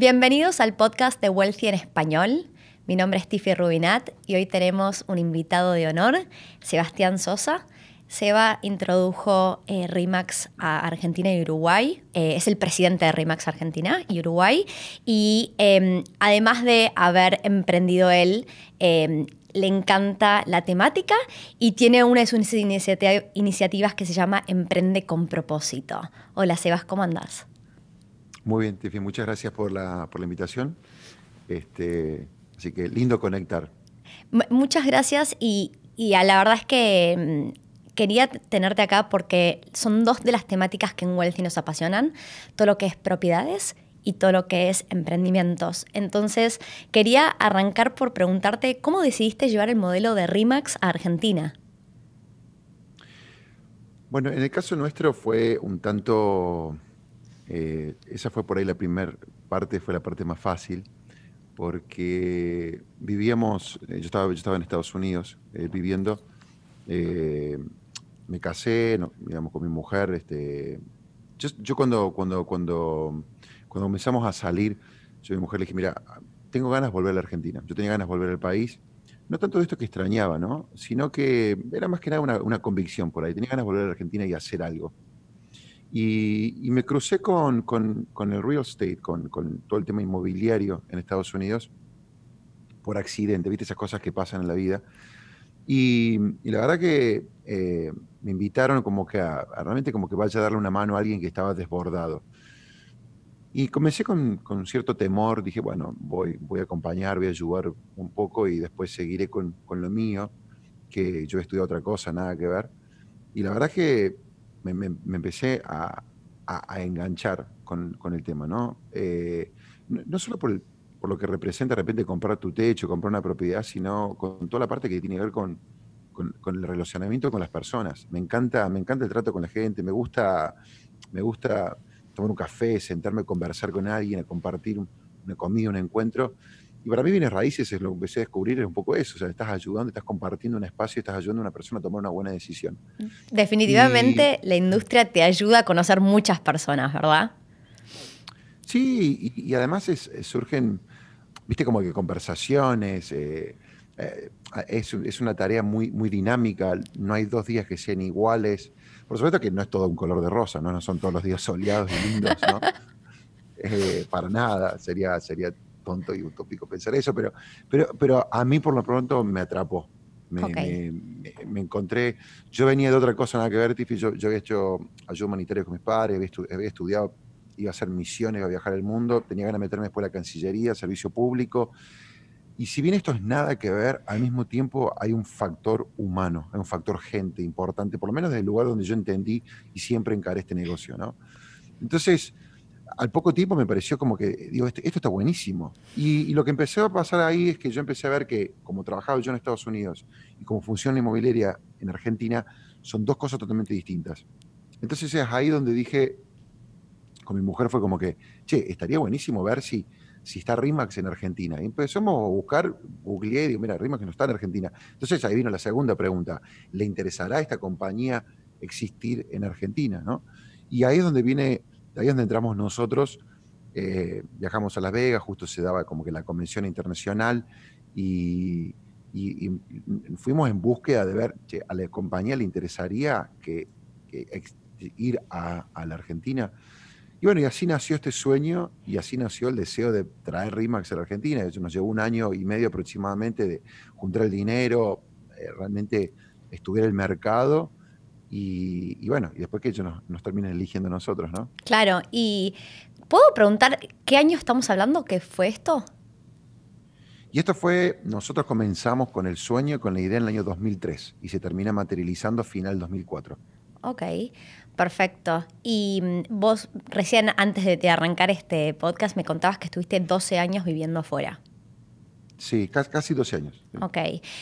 Bienvenidos al podcast de Wealthy en español. Mi nombre es Tiffy Rubinat y hoy tenemos un invitado de honor, Sebastián Sosa. Seba introdujo eh, RIMAX a Argentina y Uruguay. Eh, es el presidente de RIMAX Argentina y Uruguay. Y em, además de haber emprendido él, em, le encanta la temática y tiene una de sus iniciativas que se llama Emprende con propósito. Hola Sebas, ¿cómo andás? Muy bien, Tiffy, muchas gracias por la, invitación. Este, así que lindo conectar. muchas gracias y, a la verdad es que mm, quería tenerte acá porque son dos de las temáticas que en Wealthy nos apasionan, todo lo que es propiedades y todo lo que es emprendimientos. Entonces, quería arrancar por preguntarte cómo decidiste llevar el modelo de RIMAX a Argentina. Bueno, en el caso nuestro fue un tanto, eh, esa fue por ahí la primera parte, fue la parte más fácil, porque vivíamos, eh, yo estaba, yo estaba en Estados Unidos eh, viviendo, me casé, digamos, con mi mujer. Este, yo, cuando, cuando, cuando, cuando comenzamos a salir, yo a mi mujer le dije, mira, tengo ganas de volver a la Argentina. Yo tenía ganas de volver al país. No tanto de esto que extrañaba, ¿no? Sino que era más que nada una, convicción por ahí. Tenía ganas de volver a la Argentina y hacer algo. Y, me crucé con, con, el real estate, con, con, todo el tema inmobiliario en Estados Unidos, por accidente, ¿viste? Esas cosas que pasan en la vida. Y, la verdad que eh, me invitaron como que a, realmente como que vaya a darle una mano a alguien que estaba desbordado. Y comencé con, cierto temor, dije, bueno, voy, voy a acompañar, voy a ayudar un poco y después seguiré con, lo mío, que yo he estudiado otra cosa, nada que ver. Y la verdad que me, empecé a, enganchar con, el tema, ¿no? Eh, no, no solo por el, por lo que representa de repente comprar tu techo, comprar una propiedad, sino con toda la parte que tiene que ver con, el relacionamiento con las personas. Me encanta, me encanta el trato con la gente, me gusta, me gusta tomar un café, sentarme a conversar con alguien, a compartir una comida, un encuentro. Y para mí Bienes Raíces es lo que empecé a descubrir, es un poco eso, o sea, estás ayudando, estás compartiendo un espacio, estás ayudando a una persona a tomar una buena decisión. Definitivamente la industria te ayuda a conocer muchas personas, ¿verdad? Sí, y, además surgen, viste, como que conversaciones. Eh, eh, es, una tarea muy, muy dinámica, no hay dos días que sean iguales. Por supuesto que no es todo un color de rosa, no, no son todos los días soleados y lindos, ¿no? Eh, para nada, sería, sería tonto y utópico pensar eso, pero, pero, pero a mí por lo pronto me atrapó. Me, encontré, yo venía de otra cosa, nada que ver, Tiffy, yo, yo había hecho ayuda humanitaria con mis padres, había estudiado iba a hacer misiones, iba a viajar el mundo, tenía ganas de meterme después a la Cancillería, servicio público. Y si bien esto es nada que ver, al mismo tiempo hay un factor humano, hay un factor gente importante, por lo menos desde el lugar donde yo entendí y siempre encaré este negocio, ¿no? Entonces, al poco tiempo me pareció como que, digo, este, esto, está buenísimo. Y, lo que empezó a pasar ahí es que yo empecé a ver que, como trabajaba yo en Estados Unidos y como funciona la inmobiliaria en Argentina, son dos cosas totalmente distintas. Entonces es ahí donde dije, con mi mujer fue como que, che, estaría buenísimo ver si, si está Rimax en Argentina. Y empezamos a buscar, googleé y digo, mira, Rimax no está en Argentina. Entonces ahí vino la segunda pregunta, ¿le interesará a esta compañía existir en Argentina? ¿no? Y ahí es donde viene, ahí es donde entramos nosotros, eh, viajamos a Las Vegas, justo se daba como que la convención internacional y, fuimos en búsqueda de ver, che, a la compañía le interesaría que, ir a, la Argentina. Y bueno, y así nació este sueño y así nació el deseo de traer RIMAX a la Argentina. Eso nos llevó un año y medio aproximadamente de juntar el dinero, eh, realmente estuviera el mercado y, bueno, y después que ellos nos, terminen eligiendo nosotros, ¿no? Claro, y ¿puedo preguntar qué año estamos hablando ¿Qué fue esto? Y esto fue, nosotros comenzamos con el sueño, con la idea en el año 2003 y se termina materializando final 2004. Ok. Perfecto. Y mm, vos recién antes de arrancar este podcast me contabas que estuviste 12 años viviendo afuera. Sí, casi 12 años. Ok.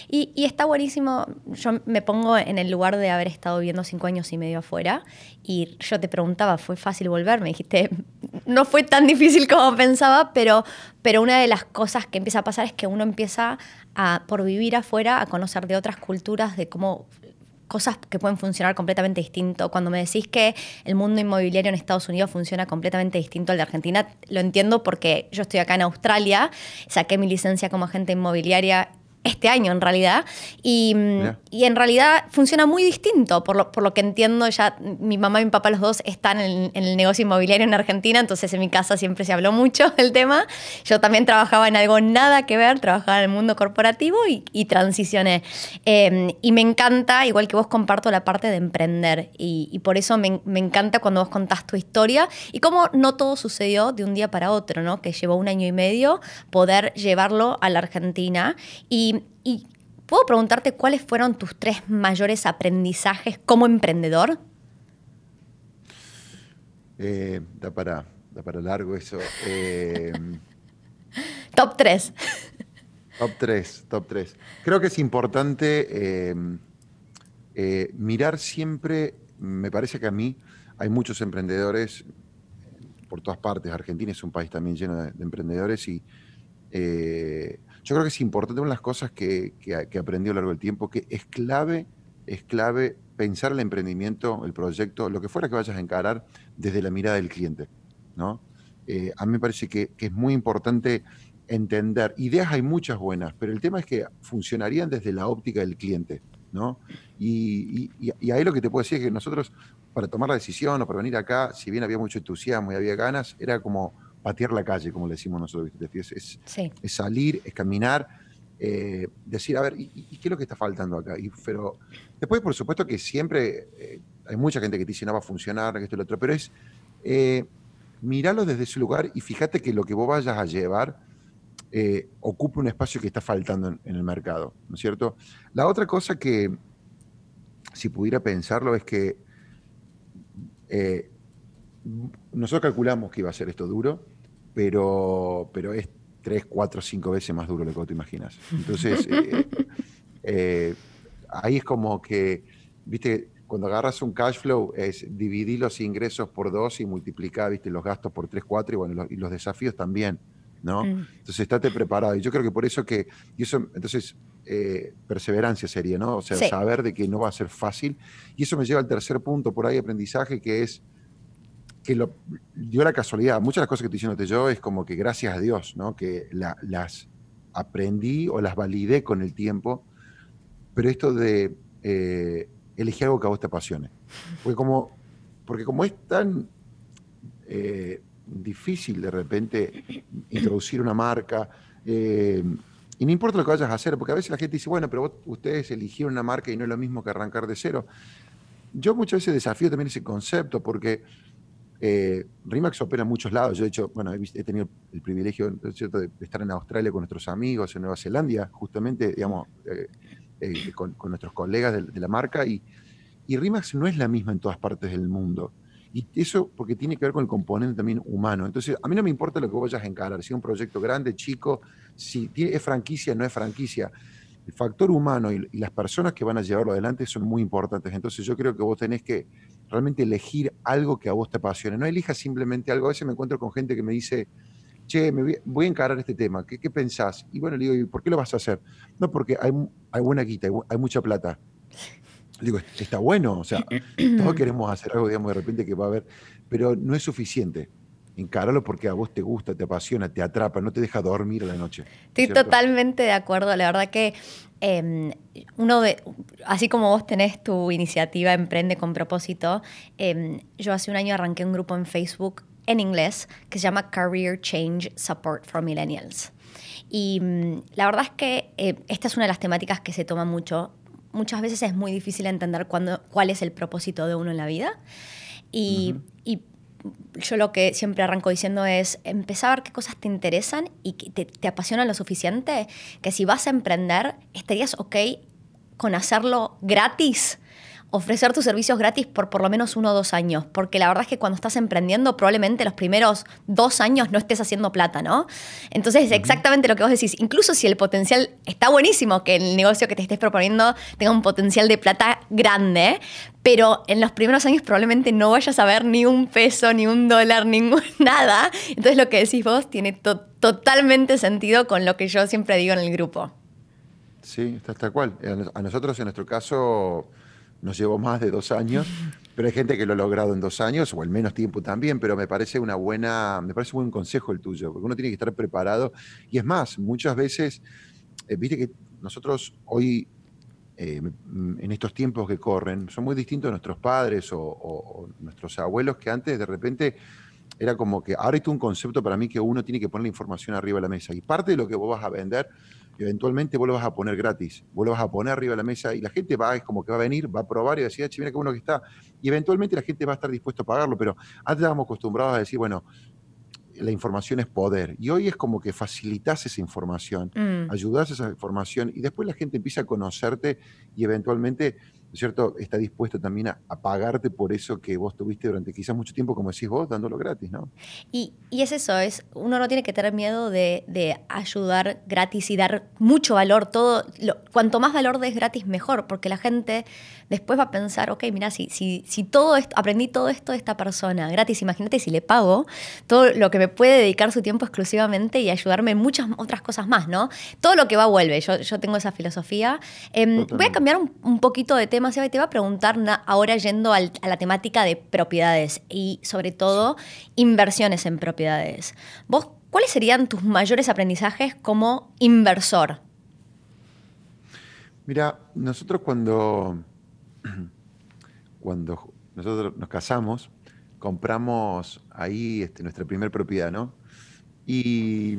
Y, está buenísimo, yo me pongo en el lugar de haber estado viviendo 5 años y medio afuera y yo te preguntaba, ¿fue fácil volver? Me dijiste, no fue tan difícil como pensaba, pero, pero una de las cosas que empieza a pasar es que uno empieza a, por vivir afuera a conocer de otras culturas, de cómo cosas que pueden funcionar completamente distinto. Cuando me decís que el mundo inmobiliario en Estados Unidos funciona completamente distinto al de Argentina, lo entiendo porque yo estoy acá en Australia, saqué mi licencia como agente inmobiliaria este año en realidad. Y, y, en realidad funciona muy distinto, por lo, por lo, que entiendo ya, mi mamá y mi papá los dos están en, el negocio inmobiliario en Argentina, entonces en mi casa siempre se habló mucho del tema. Yo también trabajaba en algo nada que ver, trabajaba en el mundo corporativo y, y transicioné. Em, y me encanta, igual que vos comparto la parte de emprender y, y por eso me, me, encanta cuando vos contás tu historia y cómo no todo sucedió de un día para otro, ¿no? que llevó un año y medio poder llevarlo a la Argentina. Y y, puedo preguntarte cuáles fueron tus tres mayores aprendizajes como emprendedor. Eh, da, para, para largo eso. Eh, top 3. Top 3, top 3. Creo que es importante eh, mirar siempre, me parece que a mí hay muchos emprendedores por todas partes. Argentina es un país también lleno de, de emprendedores y yo creo que es importante, una de las cosas que, que, aprendí a lo largo del tiempo, que es clave, es clave pensar el emprendimiento, el proyecto, lo que fuera que vayas a encarar desde la mirada del cliente, ¿no? Eh, a mí me parece que, es muy importante entender, ideas hay muchas buenas, pero el tema es que funcionarían desde la óptica del cliente, ¿no? Y, ahí lo que te puedo decir es que nosotros, para tomar la decisión o para venir acá, si bien había mucho entusiasmo y había ganas, era como patear la calle, como le decimos nosotros. Es, es salir, es caminar, eh, decir, a ver, ¿y, qué es lo que está faltando acá? Y, pero después, por supuesto que siempre eh, hay mucha gente que te dice, no va a funcionar, que esto y lo otro, pero es eh, mirarlo desde ese lugar y fíjate que lo que vos vayas a llevar eh, ocupe un espacio que está faltando en, en, el mercado, ¿no es cierto? La otra cosa que, si pudiera pensarlo, es que nosotros calculamos que iba a ser esto duro, pero, pero es tres, cuatro, cinco veces más duro de lo que te imaginas. Entonces, eh, eh, ahí es como que, viste, cuando agarras un cash flow es dividir los ingresos por dos y multiplicar, viste, los gastos por tres, cuatro y bueno, los, y los desafíos también, ¿no? Mm. Entonces, estate preparado. Y yo creo que por eso que, y eso, entonces, eh, perseverancia sería, ¿no? O sea, saber de que no va a ser fácil. Y eso me lleva al tercer punto por ahí, aprendizaje, que es que lo, dio la casualidad. Muchas de las cosas que estoy diciéndote yo es como que gracias a Dios, ¿no? Que las aprendí o las validé con el tiempo, pero esto de eh, elegir algo que a vos te apasione. Porque como, porque como es tan eh, difícil de repente introducir una marca, eh, y no importa lo que vayas a hacer, porque a veces la gente dice, bueno, pero ustedes eligieron una marca y no es lo mismo que arrancar de cero. Yo muchas veces desafío también ese concepto, porque eh, Rimax opera en muchos lados. Yo, he hecho, bueno, he, tenido el privilegio de estar en Australia con nuestros amigos, en Nueva Zelanda, justamente, digamos, eh, eh, con, nuestros colegas de, la marca. Y, y, Rimax no es la misma en todas partes del mundo. Y eso porque tiene que ver con el componente también humano. Entonces, a mí no me importa lo que vayas a encarar, si es un proyecto grande, chico, si es franquicia, no es franquicia. El factor humano y, y las personas que van a llevarlo adelante son muy importantes. Entonces, yo creo que vos tenés que realmente elegir algo que a vos te apasione. No elijas simplemente algo. A veces me encuentro con gente que me dice, che, me voy, a encarar este tema, ¿Qué, ¿qué, pensás? Y bueno, le digo, ¿y por qué lo vas a hacer? No, porque hay, hay buena guita, hay, mucha plata. Le digo, está bueno, o sea, todos queremos hacer algo, digamos, de repente que va a haber, pero no es suficiente. Encáralo porque a vos te gusta, te apasiona, te atrapa, no te deja dormir a la noche. Estoy totalmente de acuerdo. La verdad que Em, uno de, así como vos tenés tu iniciativa Emprende con propósito, em, yo hace un año arranqué un grupo en Facebook en inglés que se llama Career Change Support for Millennials. Y mm, la verdad es que eh, esta es una de las temáticas que se toma mucho. Muchas veces es muy difícil entender cuándo, cuál es el propósito de uno en la vida. Y, y yo lo que siempre arranco diciendo es empezar a ver qué cosas te interesan y que te, te apasionan lo suficiente, que si vas a emprender, estarías ok con hacerlo gratis ofrecer tus servicios gratis por por lo menos uno o dos años, porque la verdad es que cuando estás emprendiendo probablemente los primeros dos años no estés haciendo plata, ¿no? Entonces es exactamente lo que vos decís, incluso si el potencial está buenísimo, que el negocio que te estés proponiendo tenga un potencial de plata grande, pero en los primeros años probablemente no vayas a ver ni un peso, ni un dólar, ningún nada. Entonces lo que decís vos tiene totalmente sentido con lo que yo siempre digo en el grupo. Sí, está tal cual. A nosotros en nuestro caso nos llevó más de dos años, pero hay gente que lo ha logrado en dos años o en menos tiempo también, pero me parece una buena, me parece un buen consejo el tuyo, porque uno tiene que estar preparado. Y es más, muchas veces, eh, viste que nosotros hoy, eh, en estos tiempos que corren, son muy distintos a nuestros padres o, nuestros abuelos que antes de repente era como que ahora hay un concepto para mí que uno tiene que poner la información arriba de la mesa. Y parte de lo que vos vas a vender eventualmente vos lo vas a poner gratis, vos lo vas a poner arriba de la mesa y la gente va, es como que va a venir, va a probar y va a decir, ah, mira qué bueno que está. Y eventualmente la gente va a estar dispuesto a pagarlo, pero antes estábamos acostumbrados a decir, bueno, la información es poder. Y hoy es como que facilitas esa información, mm. ayudas a esa información y después la gente empieza a conocerte y eventualmente cierto? Está dispuesto también a, pagarte por eso que vos tuviste durante quizás mucho tiempo, como decís vos, dándolo gratis, ¿no? Y, es eso, es, uno no tiene que tener miedo de, ayudar gratis y dar mucho valor, todo, cuanto más valor des gratis, mejor, porque la gente después va a pensar, ok, mira, si, si, si todo esto, aprendí todo esto de esta persona gratis, imagínate si le pago todo lo que me puede dedicar su tiempo exclusivamente y ayudarme en muchas otras cosas más, ¿no? Todo lo que va vuelve, yo, yo tengo esa filosofía. Em, voy a cambiar un, un poquito de tema y te va a preguntar ahora yendo a la temática de propiedades y sobre todo inversiones en propiedades. ¿Vos cuáles serían tus mayores aprendizajes como inversor? Mira, nosotros cuando, cuando nosotros nos casamos, compramos ahí este, nuestra primera propiedad, ¿no? Y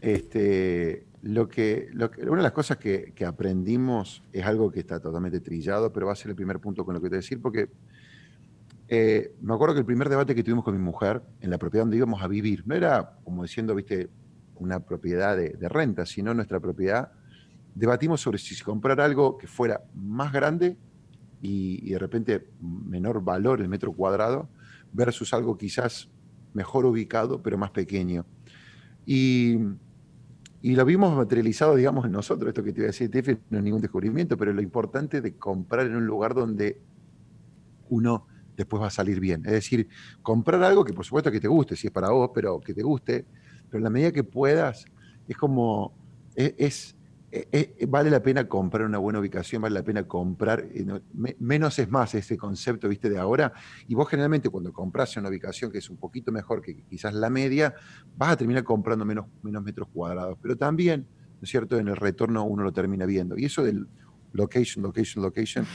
este, lo que, una de las cosas que, aprendimos es algo que está totalmente trillado, pero va a ser el primer punto con lo que te voy a decir, porque eh, me acuerdo que el primer debate que tuvimos con mi mujer en la propiedad donde íbamos a vivir, no era como diciendo, viste, una propiedad de, renta, sino nuestra propiedad, debatimos sobre si comprar algo que fuera más grande y, y de repente menor valor el metro cuadrado, versus algo quizás mejor ubicado, pero más pequeño. Y y lo vimos materializado, digamos, en nosotros. Esto que te iba a decir, TF, no es ningún descubrimiento, pero lo importante de comprar en un lugar donde uno después va a salir bien. Es decir, comprar algo que por supuesto que te guste, si es para vos, pero que te guste, pero en la medida que puedas, es como, es, eh, eh, vale la pena comprar una buena ubicación, vale la pena comprar, eh, menos es más ese concepto, viste, de ahora, y vos generalmente cuando compras una ubicación que es un poquito mejor que quizás la media, vas a terminar comprando menos, menos metros cuadrados, pero también, ¿no es cierto?, en el retorno uno lo termina viendo, y eso del location, location, location,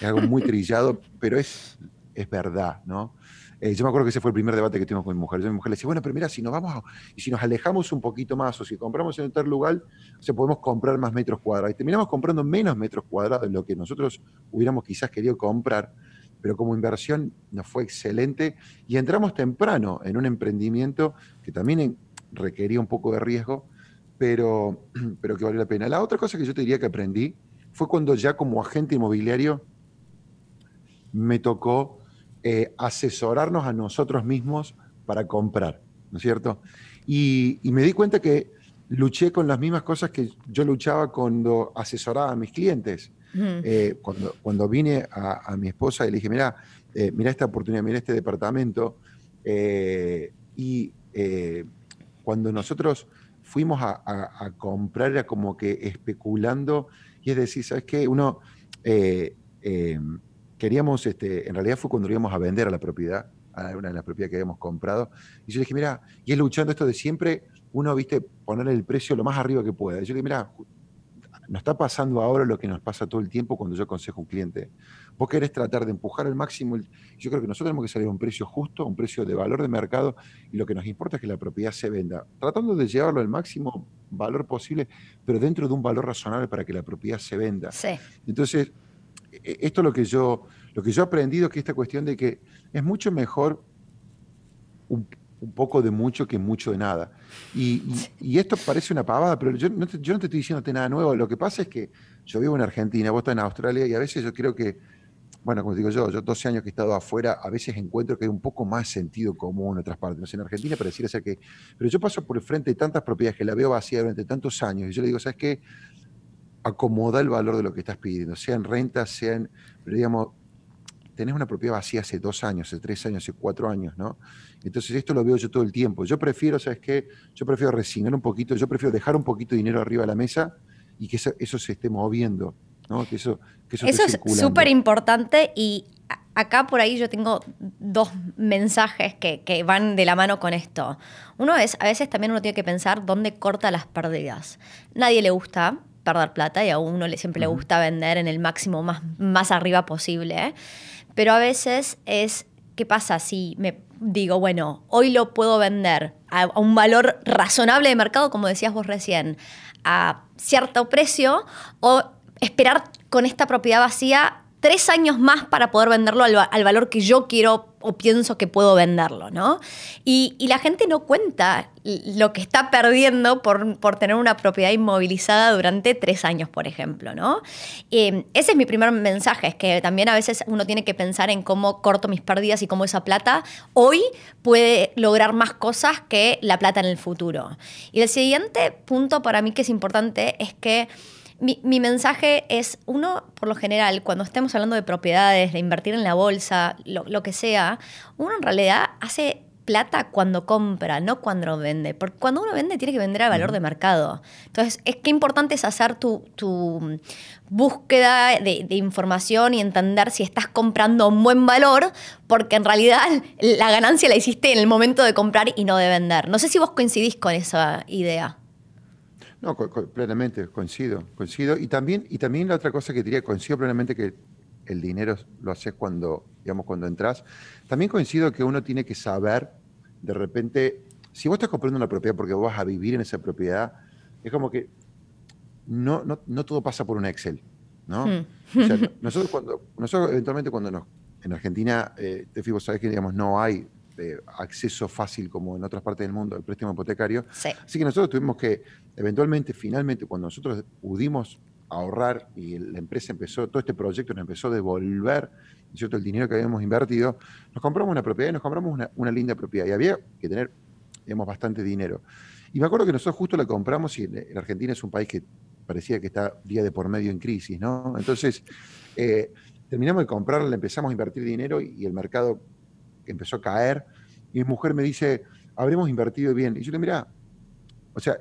es algo muy trillado, pero es, es verdad, ¿no? Eh, yo me acuerdo que ese fue el primer debate que tuvimos con mi mujer. Yo mi mujer le decía, bueno, pero mira, si nos vamos y si nos alejamos un poquito más o si compramos en tal lugar, se podemos comprar más metros cuadrados. Y terminamos comprando menos metros cuadrados de lo que nosotros hubiéramos quizás querido comprar, pero como inversión nos fue excelente y entramos temprano en un emprendimiento que también requería un poco de riesgo, pero, pero que valió la pena. La otra cosa que yo te diría que aprendí fue cuando ya como agente inmobiliario me tocó eh, asesorarnos a nosotros mismos para comprar, ¿no es cierto? Y, me di cuenta que luché con las mismas cosas que yo luchaba cuando asesoraba a mis clientes. Eh, cuando, cuando vine a, mi esposa y le dije, mira, eh, mira esta oportunidad, mira este departamento. y cuando nosotros fuimos a, comprar, era como que especulando, y es decir, ¿sabes qué? Uno queríamos, este, en realidad fue cuando íbamos a vender a la propiedad, a una de las propiedades que habíamos comprado. Y yo le dije, mira, y es luchando esto de siempre, uno, viste, poner el precio lo más arriba que pueda. Y yo le dije, mira, nos está pasando ahora lo que nos pasa todo el tiempo cuando yo aconsejo a un cliente. Vos querés tratar de empujar al máximo. Yo creo que nosotros tenemos que salir a un precio justo, un precio de valor de mercado, y lo que nos importa es que la propiedad se venda, tratando de llevarlo al máximo valor posible, pero dentro de un valor razonable para que la propiedad se venda. Sí. Entonces, esto es lo que yo, lo que yo he aprendido, que esta cuestión de que es mucho mejor un, poco de mucho que mucho de nada. Y, esto parece una pavada, pero yo no, te, yo no te estoy diciéndote nada nuevo. Lo que pasa es que yo vivo en Argentina, vos estás en Australia, y a veces yo creo que, bueno, como digo yo, yo 12 años que he estado afuera, a veces encuentro que hay un poco más sentido común en otras partes. No sé, en Argentina pareciera ser que... Pero yo paso por el frente de tantas propiedades que la veo vacía durante tantos años, y yo le digo, ¿sabes qué? Acomoda el valor de lo que estás pidiendo, sea en renta, sea en, digamos, tenés una propiedad vacía hace dos años, hace tres años, hace cuatro años, ¿no? Entonces esto lo veo yo todo el tiempo. Yo prefiero, ¿sabes qué? Yo prefiero resignar un poquito, yo prefiero dejar un poquito de dinero arriba de la mesa y que eso, se esté moviendo eso, eso es súper importante y acá por ahí yo tengo dos mensajes que, que, van de la mano con esto. Uno es, a veces también uno tiene que pensar dónde corta las pérdidas. Nadie le gusta perder plata y a uno le, siempre le gusta vender en el máximo más, más arriba posible. Pero a veces es, ¿qué pasa si me digo, bueno, hoy lo puedo vender a, un valor razonable de mercado, como decías vos recién, a cierto precio, o esperar con esta propiedad vacía tres años más para poder venderlo al, valor que yo quiero o pienso que puedo venderlo, ¿no? Y, la gente no cuenta lo que está perdiendo por, por, tener una propiedad inmovilizada durante tres años, por ejemplo, ¿no? Eh, ese es mi primer mensaje, es que también a veces uno tiene que pensar en cómo corto mis pérdidas y cómo esa plata hoy puede lograr más cosas que la plata en el futuro. Y el siguiente punto para mí que es importante es que mi, mensaje es, uno, por lo general, cuando estemos hablando de propiedades, de invertir en la bolsa, lo, que sea, uno en realidad hace plata cuando compra, no cuando vende. Porque cuando uno vende tiene que vender al valor de mercado. Entonces, es que importante es hacer tu, búsqueda de, de, información y entender si estás comprando un buen valor, porque en realidad la ganancia la hiciste en el momento de comprar y no de vender. No sé si vos coincidís con esa idea. No, plenamente, coincido, coincido. Y también, y también la otra cosa que diría, coincido plenamente que el dinero lo haces cuando, digamos, cuando entras. También coincido que uno tiene que saber, de repente, si vos estás comprando una propiedad porque vos vas a vivir en esa propiedad, es como que no, no, todo pasa por un Excel, ¿no? Hmm. nosotros cuando, nosotros eventualmente cuando nos, en Argentina, eh, te fijo, sabes que digamos, no hay acceso fácil como en otras partes del mundo al préstamo hipotecario. Así que nosotros tuvimos que, eventualmente, finalmente, cuando nosotros pudimos ahorrar y la empresa empezó, todo este proyecto nos empezó a devolver ¿cierto? el dinero que habíamos invertido, nos compramos una propiedad y nos compramos una, linda propiedad. Y había que tener, digamos, bastante dinero. Y me acuerdo que nosotros justo la compramos y la Argentina es un país que parecía que está día de por medio en crisis, ¿no? Entonces, eh, terminamos de comprarla, empezamos a invertir dinero y el mercado empezó a caer, y mi mujer me dice, habremos invertido bien. Y yo le digo, mira, o sea,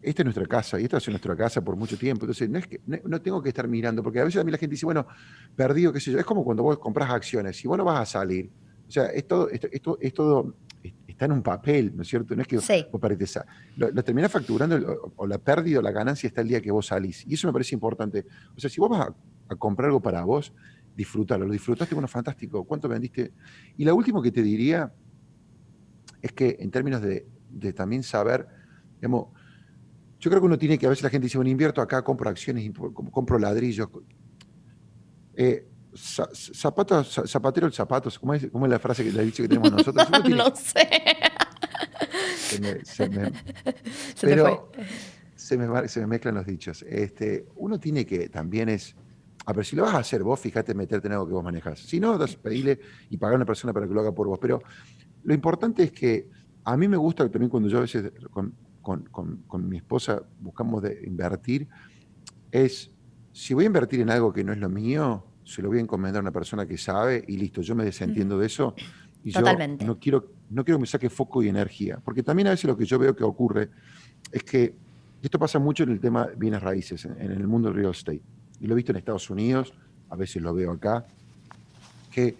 esta es nuestra casa y esta es nuestra casa por mucho tiempo. Entonces, no, es que, no, tengo que estar mirando, porque a veces a mí la gente dice, bueno, perdido, qué sé yo. Es como cuando vos compras acciones, si vos no vas a salir, o sea, es todo, esto, es todo está en un papel, ¿no es cierto? No es que sí. vos perdés, lo, lo terminás facturando o, la pérdida o la ganancia está el día que vos salís. Y eso me parece importante. O sea, si vos vas a comprar algo para vos, disfrutarlo. Lo disfrutaste, bueno, fantástico. ¿Cuánto vendiste? Y lo último que te diría es que en términos de, también saber, digamos, yo creo que uno tiene que, a veces la gente dice, bueno, invierto acá, compro acciones, compro ladrillos. Eh, zapatos, zapatero el zapato, ¿cómo es, ¿cómo es, la frase que le dicho que tenemos nosotros? no sé. Se me, pero se me, se me mezclan los dichos. Este, uno tiene que también es a ver, si lo vas a hacer vos, fíjate meterte en algo que vos manejás. Si no, pedirle y pagar a una persona para que lo haga por vos. Pero lo importante es que a mí me gusta también cuando yo a veces con, mi esposa buscamos de invertir, es si voy a invertir en algo que no es lo mío, se lo voy a encomendar a una persona que sabe y listo, yo me desentiendo de eso. Y yo no quiero, no quiero que me saque foco y energía. Porque también a veces lo que yo veo que ocurre es que, esto pasa mucho en el tema bienes raíces, en el mundo del real estate y lo he visto en Estados Unidos, a veces lo veo acá, que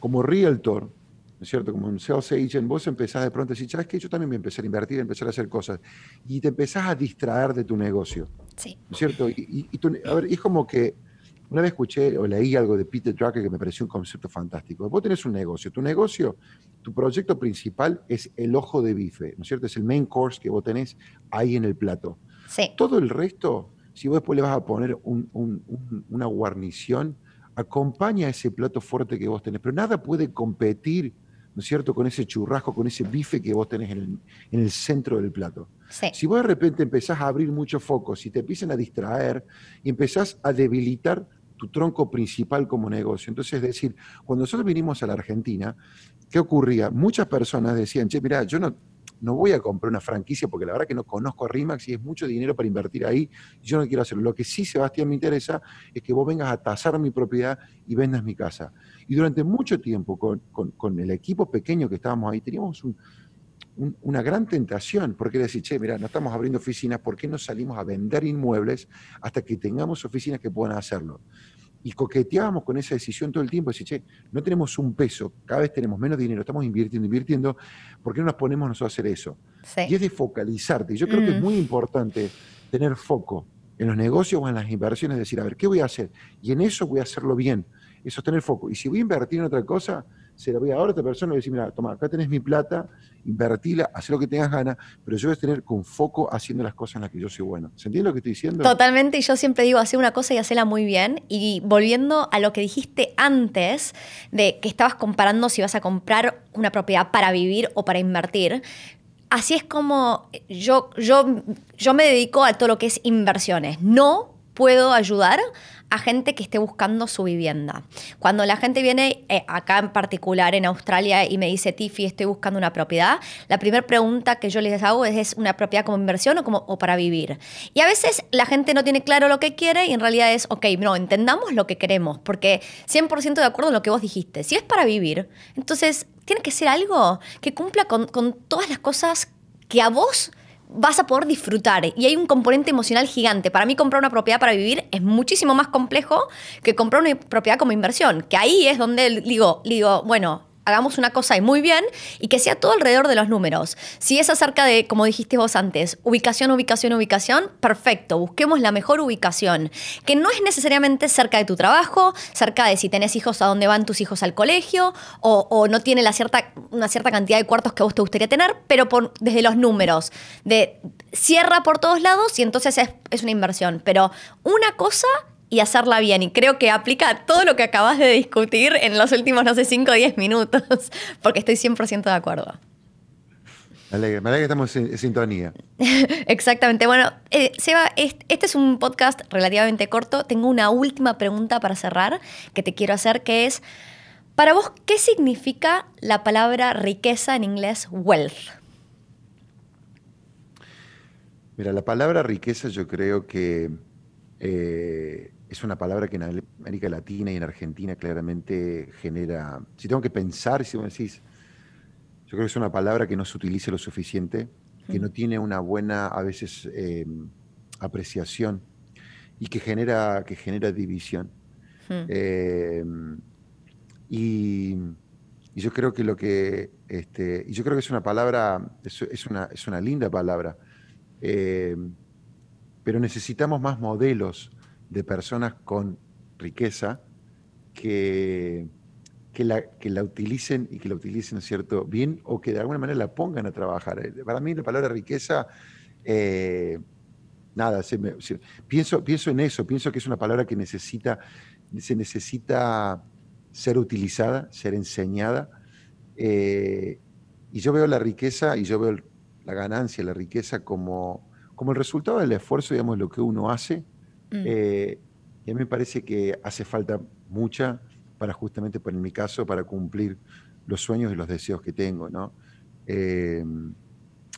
como realtor, ¿no es cierto? Como un sales agent, vos empezás de pronto a decir, ¿sabes qué? Yo también voy a empezar a invertir, a empezar a hacer cosas. Y te empezás a distraer de tu negocio. Sí. ¿No es cierto? Y, a ver, es como que una vez escuché o leí algo de Peter Drucker que me pareció un concepto fantástico. Vos tenés un negocio. Tu negocio, tu proyecto principal es el ojo de bife, ¿no es cierto? Es el main course que vos tenés ahí en el plato. Sí. Todo el resto si vos después le vas a poner una guarnición, acompaña ese plato fuerte que vos tenés, pero nada puede competir, ¿no es cierto?, con ese churrasco, con ese bife que vos tenés en el, centro del plato. Si vos de repente empezás a abrir muchos focos y te empiezan a distraer y empezás a debilitar tu tronco principal como negocio. Entonces, es decir, cuando nosotros vinimos a la Argentina, ¿qué ocurría? Muchas personas decían, che, mira, yo no, no voy a comprar una franquicia porque la verdad que no conozco a RIMAX y es mucho dinero para invertir ahí yo no quiero hacerlo. Lo que sí, Sebastián, me interesa es que vos vengas a tasar mi propiedad y vendas mi casa. Y durante mucho tiempo, con, el equipo pequeño que estábamos ahí, teníamos una gran tentación, porque decir, che, mira, no estamos abriendo oficinas, ¿por qué no salimos a vender inmuebles hasta que tengamos oficinas que puedan hacerlo? Y coqueteábamos con esa decisión todo el tiempo, decir, che, no tenemos un peso, cada vez tenemos menos dinero, estamos invirtiendo, invirtiendo, ¿por qué no nos ponemos nosotros a hacer eso? Y es de focalizarte. Yo creo que es mm. muy importante tener foco en los negocios o en las inversiones, decir, a ver, ¿qué voy a hacer? Y en eso voy a hacerlo bien. Eso es tener foco. Y si voy a invertir en otra cosa, se la voy a dar a otra persona y voy a decir, mira, toma, acá tenés mi plata, invertila, haz lo que tengas ganas, pero yo voy a tener con foco haciendo las cosas en las que yo soy bueno. ¿Se entiende lo que estoy diciendo? Totalmente, y yo siempre digo, hacer una cosa y hacerla muy bien. Y volviendo a lo que dijiste antes, de que estabas comparando si vas a comprar una propiedad para vivir o para invertir, así es como yo, yo, yo me dedico a todo lo que es inversiones. No puedo ayudar a gente que esté buscando su vivienda. Cuando la gente viene eh, acá en particular en Australia y me dice, Tiffy, estoy buscando una propiedad, la primera pregunta que yo les hago es, ¿es una propiedad como inversión o, como, o para vivir? Y a veces la gente no tiene claro lo que quiere y en realidad es, ok, no, entendamos lo que queremos, porque 100% de acuerdo en lo que vos dijiste. Si es para vivir, entonces tiene que ser algo que cumpla con, con todas las cosas que a vos vas a poder disfrutar. Y hay un componente emocional gigante. Para mí comprar una propiedad para vivir es muchísimo más complejo que comprar una propiedad como inversión. Que ahí es donde digo, digo bueno, hagamos una cosa y muy bien y que sea todo alrededor de los números. Si es acerca de, como dijiste vos antes, ubicación, ubicación, ubicación, perfecto, busquemos la mejor ubicación, que no es necesariamente cerca de tu trabajo, cerca de si tenés hijos a dónde van tus hijos al colegio o, no tiene la cierta, una cierta cantidad de cuartos que a vos te gustaría tener, pero desde los números, de cierra por todos lados y entonces es, es una inversión. Pero una cosa y hacerla bien. Y creo que aplica todo lo que acabas de discutir en los últimos, no sé, 5 o 10 minutos, porque estoy 100% de acuerdo. Me alegra, que estamos en, sintonía. Exactamente. Bueno, eh, Seba, este es un podcast relativamente corto. Tengo una última pregunta para cerrar que te quiero hacer, que es, para vos, ¿qué significa la palabra riqueza en inglés wealth? Mira, la palabra riqueza yo creo que eh, es una palabra que en América Latina y en Argentina claramente genera, si tengo que pensar, si me decís, yo creo que es una palabra que no se utiliza lo suficiente, que no tiene una buena, a veces, eh, apreciación y que genera, que genera división. Eh, y, yo creo que lo que, este, y yo creo que es una palabra, es, una, es una linda palabra, eh, pero necesitamos más modelos de personas con riqueza que, que, la, que la utilicen y que la utilicen, cierto?, bien o que de alguna manera la pongan a trabajar. Eh, para mí la palabra riqueza, eh, nada, pienso, pienso en eso, pienso que es una palabra que necesita, se necesita ser utilizada, ser enseñada. Eh, y yo veo la riqueza y yo veo la ganancia, la riqueza como, como el resultado del esfuerzo, digamos, lo que uno hace Mm. Eh, y a mí me parece que hace falta mucha para justamente, por en mi caso, para cumplir los sueños y los deseos que tengo, ¿no? Eh,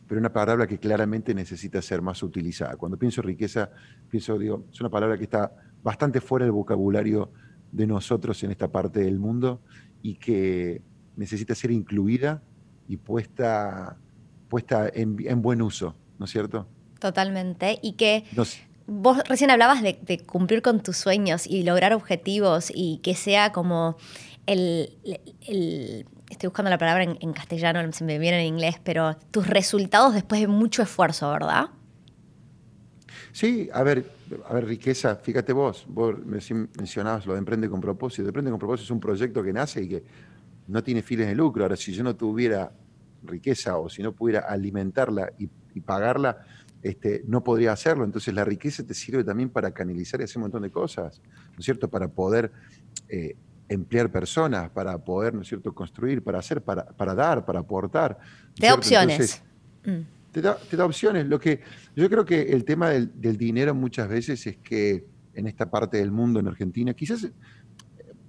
pero una palabra que claramente necesita ser más utilizada. Cuando pienso riqueza, pienso, digo, es una palabra que está bastante fuera del vocabulario de nosotros en esta parte del mundo y que necesita ser incluida y puesta, puesta en, buen uso, ¿no es cierto? Totalmente. Y que vos recién hablabas de, cumplir con tus sueños y lograr objetivos y que sea como el, estoy buscando la palabra en, castellano, se me viene en inglés, pero tus resultados después de mucho esfuerzo, ¿verdad? Sí, a ver, a ver, riqueza, fíjate vos, vos mencionabas lo de Emprende con propósito. Emprende con propósito es un proyecto que nace y que no tiene fines de lucro. Ahora, si yo no tuviera riqueza o si no pudiera alimentarla y pagarla, este, no podría hacerlo. Entonces la riqueza te sirve también para canalizar y hacer un montón de cosas, ¿no es cierto? Para poder eh, emplear personas, para poder, ¿no es cierto?, construir, para hacer, para, para dar, para aportar. Te da opciones. Mm. te, da, opciones. Lo que, yo creo que el tema del, dinero muchas veces es que en esta parte del mundo, en Argentina, quizás,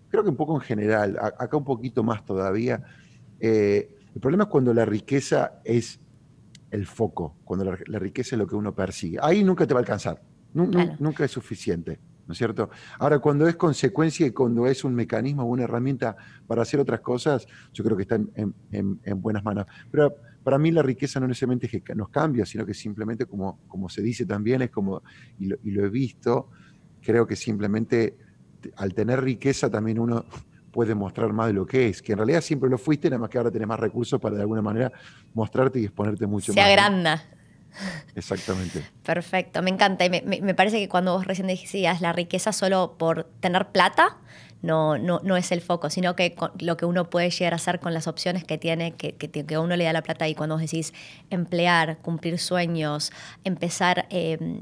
creo que un poco en general, acá un poquito más todavía, eh, el problema es cuando la riqueza es el foco, cuando la, riqueza es lo que uno persigue. Ahí nunca te va a alcanzar, nunca es suficiente, ¿no es cierto? Ahora, cuando es consecuencia y cuando es un mecanismo o una herramienta para hacer otras cosas, yo creo que está en, buenas manos. Pero para mí la riqueza no necesariamente es que nos cambia, sino que simplemente, como, como se dice también, es como, y lo, he visto, creo que simplemente al tener riqueza también uno puede mostrar más de lo que es, que en realidad siempre lo fuiste, nada más que ahora tenés más recursos para de alguna manera mostrarte y exponerte mucho más. Se agranda. Exactamente. Perfecto, me encanta. Y me, parece que cuando vos recién decías la riqueza solo por tener plata, no, no, no es el foco, sino que lo que uno puede llegar a hacer con las opciones que tiene, que, que, uno le da la plata y cuando vos decís emplear, cumplir sueños, empezar... Eh,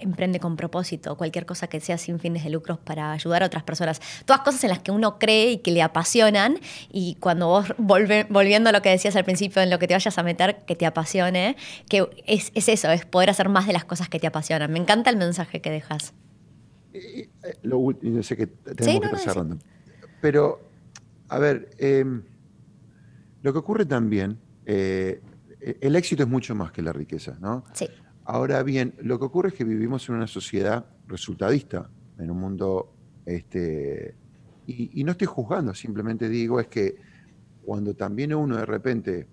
emprende con propósito, cualquier cosa que sea sin fines de lucros para ayudar a otras personas. Todas cosas en las que uno cree y que le apasionan y cuando vos volviendo a lo que decías al principio, en lo que te vayas a meter, que te apasione, que es, eso, es poder hacer más de las cosas que te apasionan. Me encanta el mensaje que dejas. Eh, lo último, sé que tenemos que pasar Pero, a ver, em, lo que ocurre también, eh, el éxito es mucho más que la riqueza, ¿no? Sí. Ahora bien, lo que ocurre es que vivimos en una sociedad resultadista, en un mundo, este, y, y no estoy juzgando, simplemente digo es que cuando también uno de repente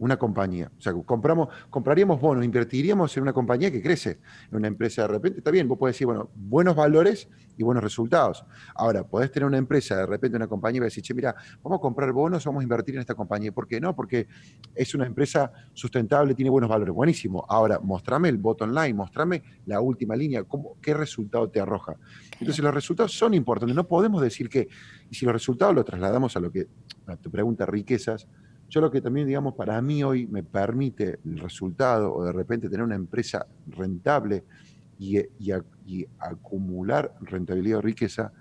una compañía. O sea, compramos, compraríamos bonos, invertiríamos en una compañía que crece, en una empresa de repente, está bien, vos podés decir, bueno, buenos valores y buenos resultados. Ahora, podés tener una empresa, de repente una compañía y decir, che, mira, vamos a comprar bonos, vamos a invertir en esta compañía. ¿Por qué no? Porque es una empresa sustentable, tiene buenos valores. Buenísimo. Ahora, mostrame el bottom line, mostrame la última línea, cómo, qué resultado te arroja. Entonces, los resultados son importantes. No podemos decir que, y si los resultados los trasladamos a lo que, a tu pregunta, riquezas, yo lo que también, digamos, para mí hoy me permite el resultado o de repente tener una empresa rentable y, acumular rentabilidad o riqueza,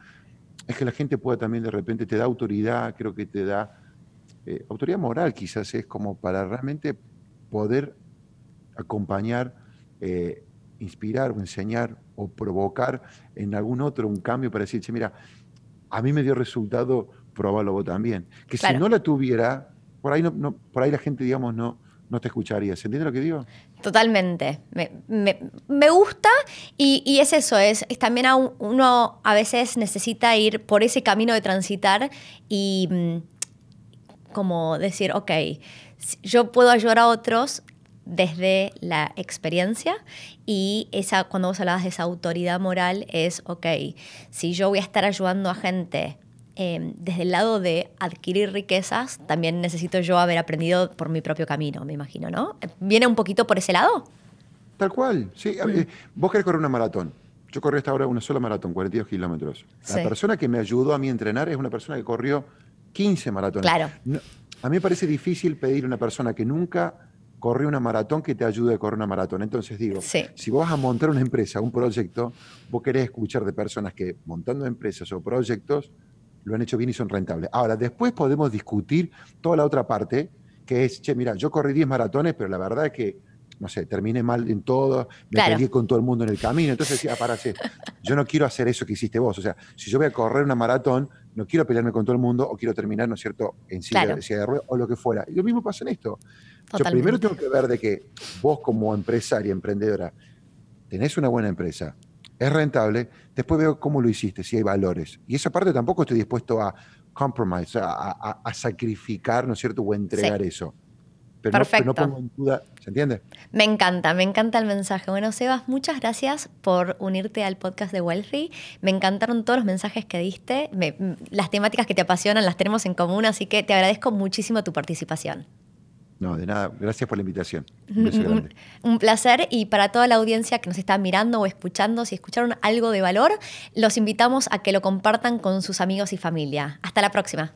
es que la gente pueda también de repente te da autoridad, creo que te da eh, autoridad moral quizás, es como para realmente poder acompañar, eh, inspirar o enseñar o provocar en algún otro un cambio para decir, mira, a mí me dio resultado, probalo vos también. Que si no la tuviera, por ahí, no, por ahí la gente, digamos, no, no te escucharía. ¿Se entiende lo que digo? Totalmente. Me, gusta y, es eso, es, también uno a veces necesita ir por ese camino de transitar y mm, como decir, ok, yo puedo ayudar a otros desde la experiencia y esa, cuando vos hablabas de esa autoridad moral es, ok, si yo voy a estar ayudando a gente Em, desde el lado de adquirir riquezas, también necesito yo haber aprendido por mi propio camino, me imagino, ¿no? ¿Viene un poquito por ese lado? Tal cual, sí. vos querés correr una maratón. Yo corrí hasta ahora una sola maratón, 42 kilómetros. La persona que me ayudó a mí a entrenar es una persona que corrió 15 maratones. Claro. a mí me parece difícil pedir a una persona que nunca corrió una maratón que te ayude a correr una maratón. Entonces digo, si vos vas a montar una empresa, un proyecto, vos querés escuchar de personas que montando empresas o proyectos lo han hecho bien y son rentables. Ahora, después podemos discutir toda la otra parte, que es, che, mira, yo corrí 10 maratones, pero la verdad es que, no sé, terminé mal en todo, me peleé con todo el mundo en el camino. Entonces decía, para, yo no quiero hacer eso que hiciste vos. O sea, si yo voy a correr una maratón, no quiero pelearme con todo el mundo o quiero terminar, ¿no es cierto?, en silla, de ruedas o lo que fuera. Y lo mismo pasa en esto. Yo primero tengo que ver de que vos como empresaria, emprendedora, tenés una buena empresa, es rentable, después veo cómo lo hiciste, si hay valores. Y esa parte tampoco estoy dispuesto a compromise, a, sacrificar, ¿no es cierto?, o entregar eso. Pero no, pongo en duda, ¿se entiende? Me encanta, me encanta el mensaje. Bueno, Sebas, muchas gracias por unirte al podcast de Wealthy. Me encantaron todos los mensajes que diste. las temáticas que te apasionan las tenemos en común, así que te agradezco muchísimo tu participación. No, de nada. Gracias por la invitación. Un, Un, placer. Y para toda la audiencia que nos está mirando o escuchando, si escucharon algo de valor, los invitamos a que lo compartan con sus amigos y familia. Hasta la próxima.